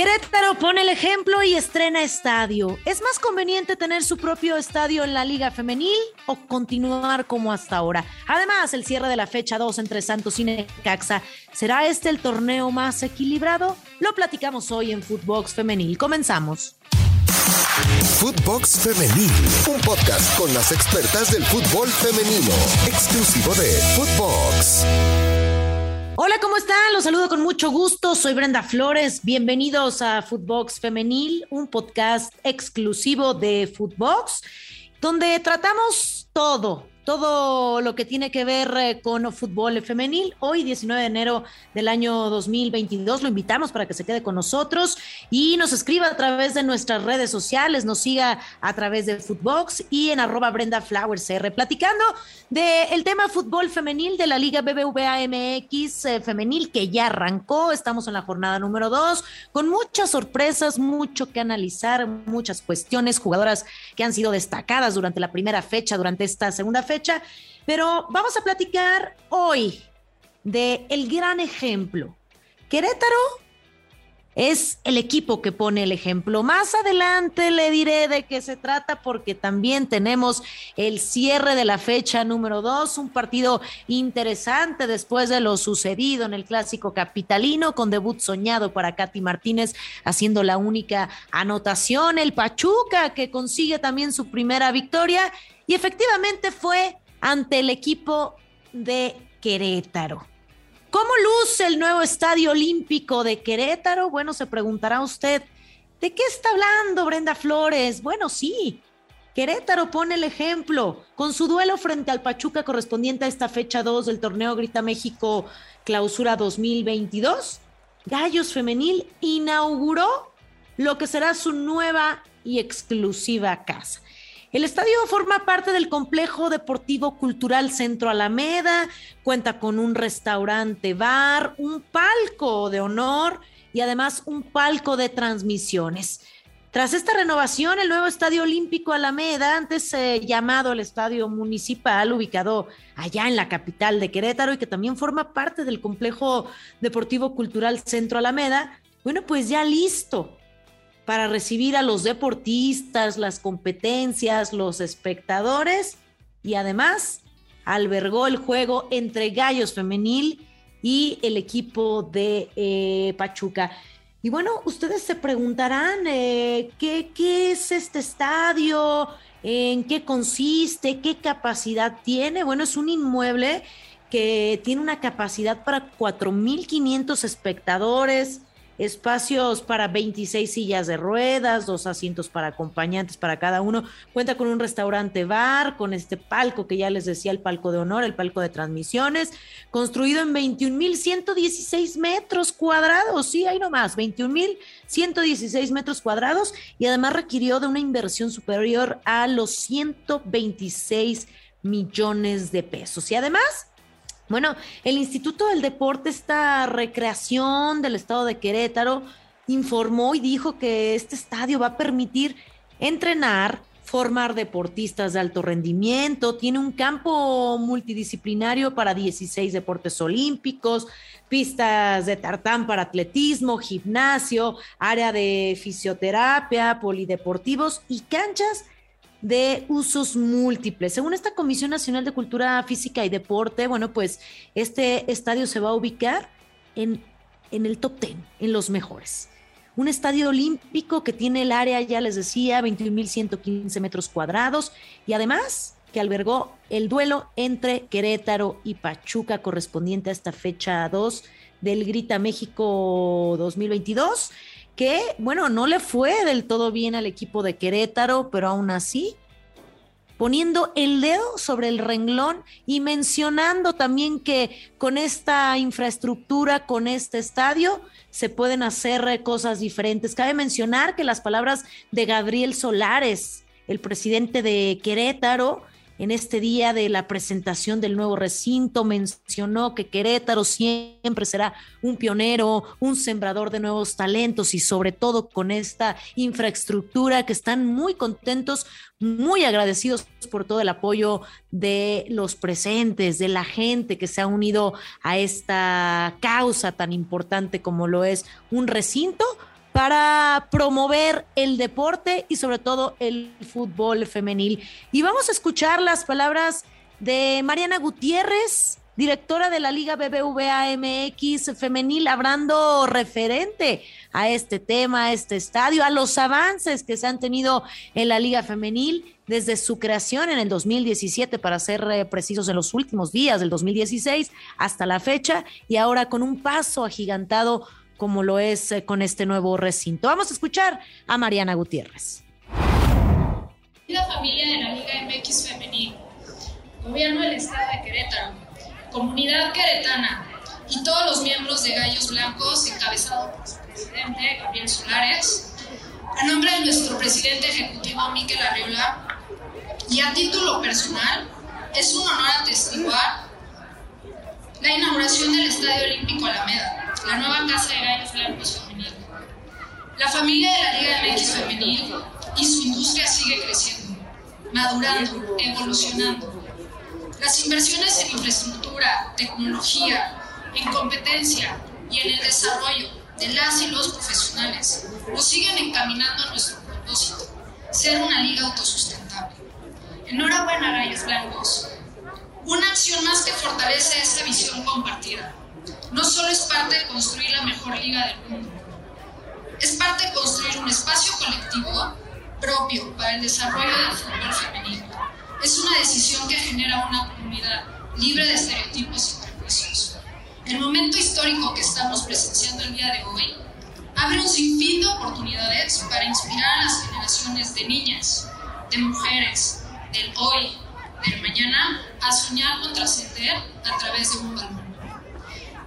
Querétaro pone el ejemplo y estrena estadio. ¿Es más conveniente tener su propio estadio en la Liga Femenil o continuar como hasta ahora? Además, el cierre de la fecha 2 entre Santos y Necaxa, ¿será este el torneo más equilibrado? Lo platicamos hoy en Footbox Femenil. Comenzamos. Footbox Femenil, un podcast con las expertas del fútbol femenino, exclusivo de Footbox. Hola, ¿cómo están? Los saludo con mucho gusto. Soy Brenda Flores. Bienvenidos a Footbox Femenil, un podcast exclusivo de Footbox, donde tratamos todo, todo lo que tiene que ver eh, con fútbol femenil. Hoy, 19 de enero del año 2022, lo invitamos para que se quede con nosotros y nos escriba a través de nuestras redes sociales, nos siga a través de Footbox y en arroba Brenda Flowers R, platicando del tema fútbol femenil de la Liga BBVA MX eh, femenil que ya arrancó. Estamos en la jornada número 2 con muchas sorpresas, mucho que analizar, muchas cuestiones, jugadoras que han sido destacadas durante la primera fecha, durante esta segunda fecha pero vamos a platicar hoy de el gran ejemplo. Querétaro es el equipo que pone el ejemplo. Más adelante le diré de qué se trata porque también tenemos el cierre de la fecha número dos, un partido interesante después de lo sucedido en el clásico capitalino con debut soñado para Katy Martínez haciendo la única anotación, el Pachuca que consigue también su primera victoria y efectivamente fue ante el equipo de Querétaro. ¿Cómo luce el nuevo Estadio Olímpico de Querétaro? Bueno, se preguntará usted, ¿de qué está hablando Brenda Flores? Bueno, sí, Querétaro pone el ejemplo con su duelo frente al Pachuca correspondiente a esta fecha 2 del torneo Grita México Clausura 2022. Gallos Femenil inauguró lo que será su nueva y exclusiva casa. El estadio forma parte del complejo deportivo cultural Centro Alameda, cuenta con un restaurante bar, un palco de honor y además un palco de transmisiones. Tras esta renovación, el nuevo Estadio Olímpico Alameda, antes eh, llamado el Estadio Municipal, ubicado allá en la capital de Querétaro y que también forma parte del complejo deportivo cultural Centro Alameda, bueno, pues ya listo para recibir a los deportistas, las competencias, los espectadores y además albergó el juego entre Gallos Femenil y el equipo de eh, Pachuca. Y bueno, ustedes se preguntarán eh, ¿qué, ¿qué, es este estadio, en qué consiste, qué capacidad tiene. Bueno, es un inmueble que tiene una capacidad para 4.500 espectadores, espacios para 26 sillas de ruedas, dos asientos para acompañantes para cada uno. Cuenta con un restaurante bar, con este palco que ya les decía, el palco de honor, el palco de transmisiones, construido en 21.116 metros cuadrados. Sí, ahí nomás, 21.116 metros cuadrados y además requirió de una inversión superior a los 126 millones de pesos. Y además bueno, el Instituto del Deporte, esta recreación del estado de Querétaro, informó y dijo que este estadio va a permitir entrenar, formar deportistas de alto rendimiento, tiene un campo multidisciplinario para 16 deportes olímpicos, pistas de tartán para atletismo, gimnasio, área de fisioterapia, polideportivos y canchas de usos múltiples. Según esta Comisión Nacional de Cultura Física y Deporte, bueno, pues este estadio se va a ubicar en, en el top 10, en los mejores. Un estadio olímpico que tiene el área, ya les decía, 21.115 metros cuadrados y además que albergó el duelo entre Querétaro y Pachuca correspondiente a esta fecha 2 del Grita México 2022 que, bueno, no le fue del todo bien al equipo de Querétaro, pero aún así, poniendo el dedo sobre el renglón y mencionando también que con esta infraestructura, con este estadio, se pueden hacer cosas diferentes. Cabe mencionar que las palabras de Gabriel Solares, el presidente de Querétaro, en este día de la presentación del nuevo recinto mencionó que Querétaro siempre será un pionero, un sembrador de nuevos talentos y sobre todo con esta infraestructura que están muy contentos, muy agradecidos por todo el apoyo de los presentes, de la gente que se ha unido a esta causa tan importante como lo es un recinto para promover el deporte y sobre todo el fútbol femenil. Y vamos a escuchar las palabras de Mariana Gutiérrez, directora de la Liga BBVA MX femenil, hablando referente a este tema, a este estadio, a los avances que se han tenido en la Liga femenil desde su creación en el 2017, para ser eh, precisos, en los últimos días del 2016 hasta la fecha, y ahora con un paso agigantado como lo es eh, con este nuevo recinto. Vamos a escuchar a Mariana Gutiérrez. La familia de la Liga MX Femenil, Gobierno del Estado de Querétaro, Comunidad Queretana y todos los miembros de Gallos Blancos, encabezado por su presidente Gabriel Solares, a nombre de nuestro presidente ejecutivo Miquel Arriola y a título personal, es un honor atestiguar la inauguración del Estadio Olímpico Alameda la nueva Casa de Gallos Blancos Femenil. La familia de la Liga MX Femenil y su industria sigue creciendo, madurando, evolucionando. Las inversiones en infraestructura, tecnología, en competencia y en el desarrollo de las y los profesionales nos siguen encaminando a nuestro propósito, ser una liga autosustentable. Enhorabuena, Gallos Blancos. Una acción más que fortalece esta visión compartida no solo es parte de construir la mejor liga del mundo, es parte de construir un espacio colectivo propio para el desarrollo del fútbol femenino. Es una decisión que genera una comunidad libre de estereotipos y prejuicios. El momento histórico que estamos presenciando el día de hoy abre un sinfín de oportunidades para inspirar a las generaciones de niñas, de mujeres, del hoy, del mañana, a soñar con trascender a través de un balón.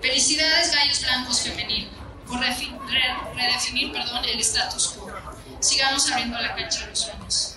Felicidades Gallos Blancos Femenil por redefinir perdón, el status quo. Sigamos abriendo la cancha a los sueños.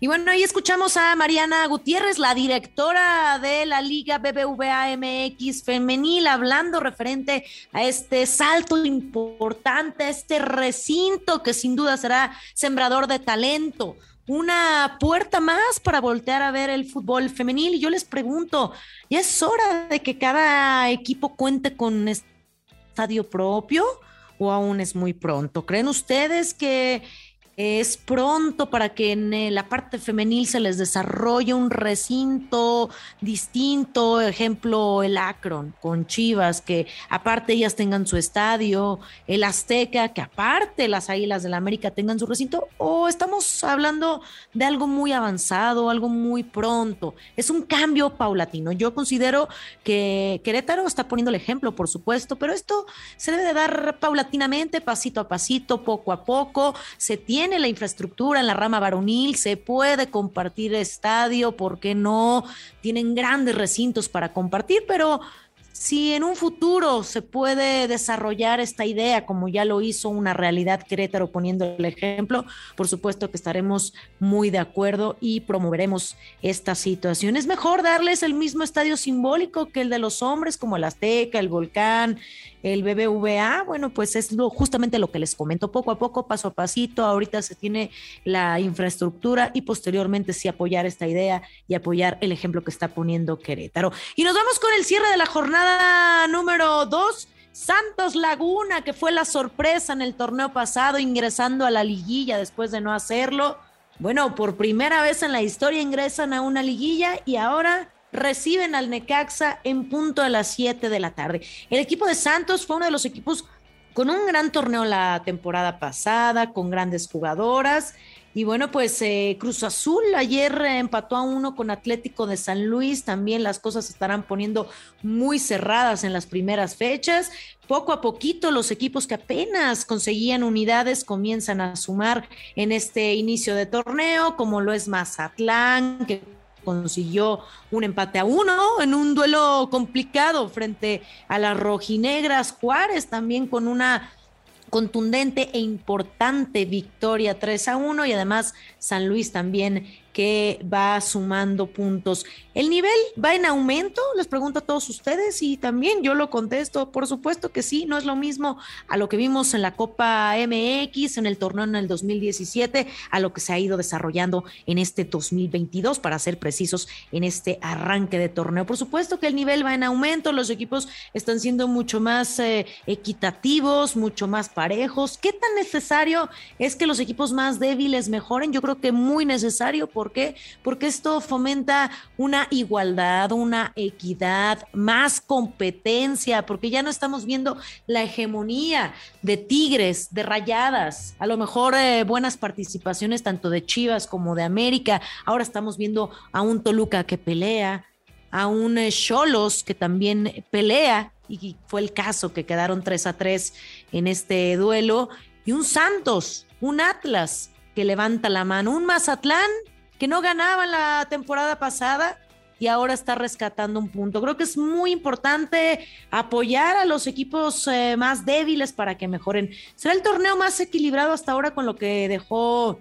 Y bueno, ahí escuchamos a Mariana Gutiérrez, la directora de la Liga BBVA MX Femenil, hablando referente a este salto importante, este recinto que sin duda será sembrador de talento una puerta más para voltear a ver el fútbol femenil. Y yo les pregunto, ¿ya es hora de que cada equipo cuente con estadio propio o aún es muy pronto? ¿Creen ustedes que es pronto para que en eh, la parte femenil se les desarrolle un recinto distinto, ejemplo el Akron con Chivas, que aparte ellas tengan su estadio, el Azteca, que aparte las Águilas del la América tengan su recinto, o estamos hablando de algo muy avanzado, algo muy pronto. Es un cambio paulatino. Yo considero que Querétaro está poniendo el ejemplo, por supuesto, pero esto se debe de dar paulatinamente, pasito a pasito, poco a poco. Se tiene tiene la infraestructura en la rama varonil, se puede compartir estadio, ¿por qué no? Tienen grandes recintos para compartir, pero si en un futuro se puede desarrollar esta idea, como ya lo hizo una realidad Querétaro poniendo el ejemplo, por supuesto que estaremos muy de acuerdo y promoveremos esta situación. Es mejor darles el mismo estadio simbólico que el de los hombres, como el Azteca, el Volcán, el BBVA. Bueno, pues es lo, justamente lo que les comento, poco a poco, paso a pasito. Ahorita se tiene la infraestructura y posteriormente sí apoyar esta idea y apoyar el ejemplo que está poniendo Querétaro. Y nos vamos con el cierre de la jornada número dos. Santos Laguna, que fue la sorpresa en el torneo pasado, ingresando a la liguilla después de no hacerlo. Bueno, por primera vez en la historia ingresan a una liguilla y ahora reciben al Necaxa en punto de las 7 de la tarde. El equipo de Santos fue uno de los equipos con un gran torneo la temporada pasada, con grandes jugadoras y bueno, pues eh, Cruz Azul ayer empató a uno con Atlético de San Luis. También las cosas se estarán poniendo muy cerradas en las primeras fechas. Poco a poquito los equipos que apenas conseguían unidades comienzan a sumar en este inicio de torneo, como lo es Mazatlán, que consiguió un empate a uno en un duelo complicado frente a las rojinegras. Juárez también con una contundente e importante victoria 3 a 1 y además San Luis también que va sumando puntos. ¿El nivel va en aumento? Les pregunto a todos ustedes y también yo lo contesto, por supuesto que sí, no es lo mismo a lo que vimos en la Copa MX, en el torneo en el 2017, a lo que se ha ido desarrollando en este 2022, para ser precisos, en este arranque de torneo. Por supuesto que el nivel va en aumento, los equipos están siendo mucho más eh, equitativos, mucho más parejos. ¿Qué tan necesario es que los equipos más débiles mejoren? Yo creo que muy necesario por ¿Por qué? Porque esto fomenta una igualdad, una equidad, más competencia, porque ya no estamos viendo la hegemonía de Tigres, de Rayadas, a lo mejor eh, buenas participaciones tanto de Chivas como de América. Ahora estamos viendo a un Toluca que pelea, a un eh, Cholos que también pelea, y fue el caso que quedaron 3 a 3 en este duelo, y un Santos, un Atlas que levanta la mano, un Mazatlán que no ganaba la temporada pasada y ahora está rescatando un punto. Creo que es muy importante apoyar a los equipos eh, más débiles para que mejoren. Será el torneo más equilibrado hasta ahora con lo que dejó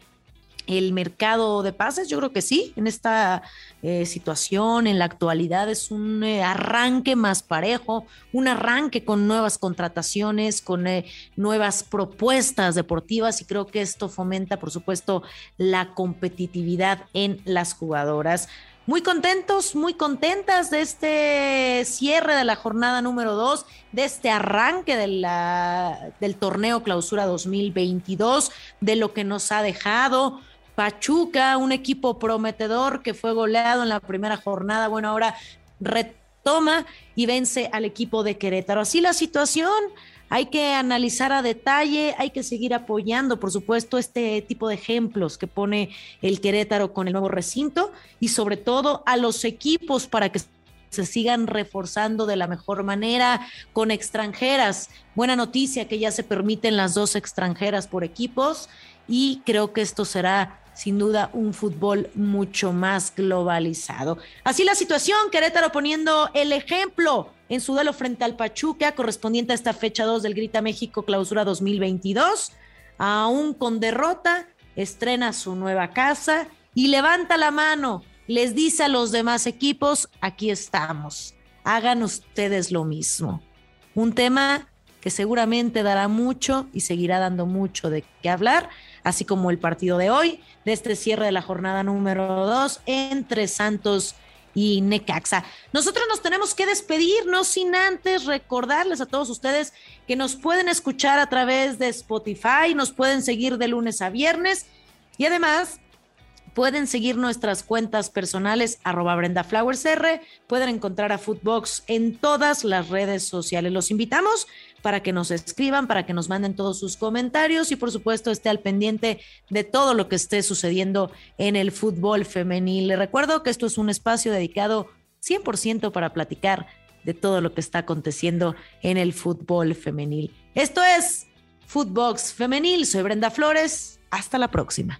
el mercado de pases? Yo creo que sí, en esta eh, situación, en la actualidad es un eh, arranque más parejo, un arranque con nuevas contrataciones, con eh, nuevas propuestas deportivas y creo que esto fomenta, por supuesto, la competitividad en las jugadoras. Muy contentos, muy contentas de este cierre de la jornada número 2, de este arranque del torneo Clausura 2022, de lo que nos ha dejado. Pachuca, un equipo prometedor que fue goleado en la primera jornada, bueno, ahora retoma y vence al equipo de Querétaro. Así la situación, hay que analizar a detalle, hay que seguir apoyando, por supuesto, este tipo de ejemplos que pone el Querétaro con el nuevo recinto y sobre todo a los equipos para que se sigan reforzando de la mejor manera con extranjeras. Buena noticia que ya se permiten las dos extranjeras por equipos y creo que esto será sin duda un fútbol mucho más globalizado. Así la situación, Querétaro poniendo el ejemplo en su duelo frente al Pachuca, correspondiente a esta fecha 2 del Grita México Clausura 2022, aún con derrota, estrena su nueva casa y levanta la mano, les dice a los demás equipos, aquí estamos, hagan ustedes lo mismo. Un tema que seguramente dará mucho y seguirá dando mucho de qué hablar así como el partido de hoy, de este cierre de la jornada número 2 entre Santos y Necaxa. Nosotros nos tenemos que despedir, no sin antes recordarles a todos ustedes que nos pueden escuchar a través de Spotify, nos pueden seguir de lunes a viernes y además pueden seguir nuestras cuentas personales, arroba Brenda Flowers R, pueden encontrar a Footbox en todas las redes sociales. Los invitamos para que nos escriban, para que nos manden todos sus comentarios y por supuesto esté al pendiente de todo lo que esté sucediendo en el fútbol femenil. Le recuerdo que esto es un espacio dedicado 100% para platicar de todo lo que está aconteciendo en el fútbol femenil. Esto es Footbox Femenil, soy Brenda Flores, hasta la próxima.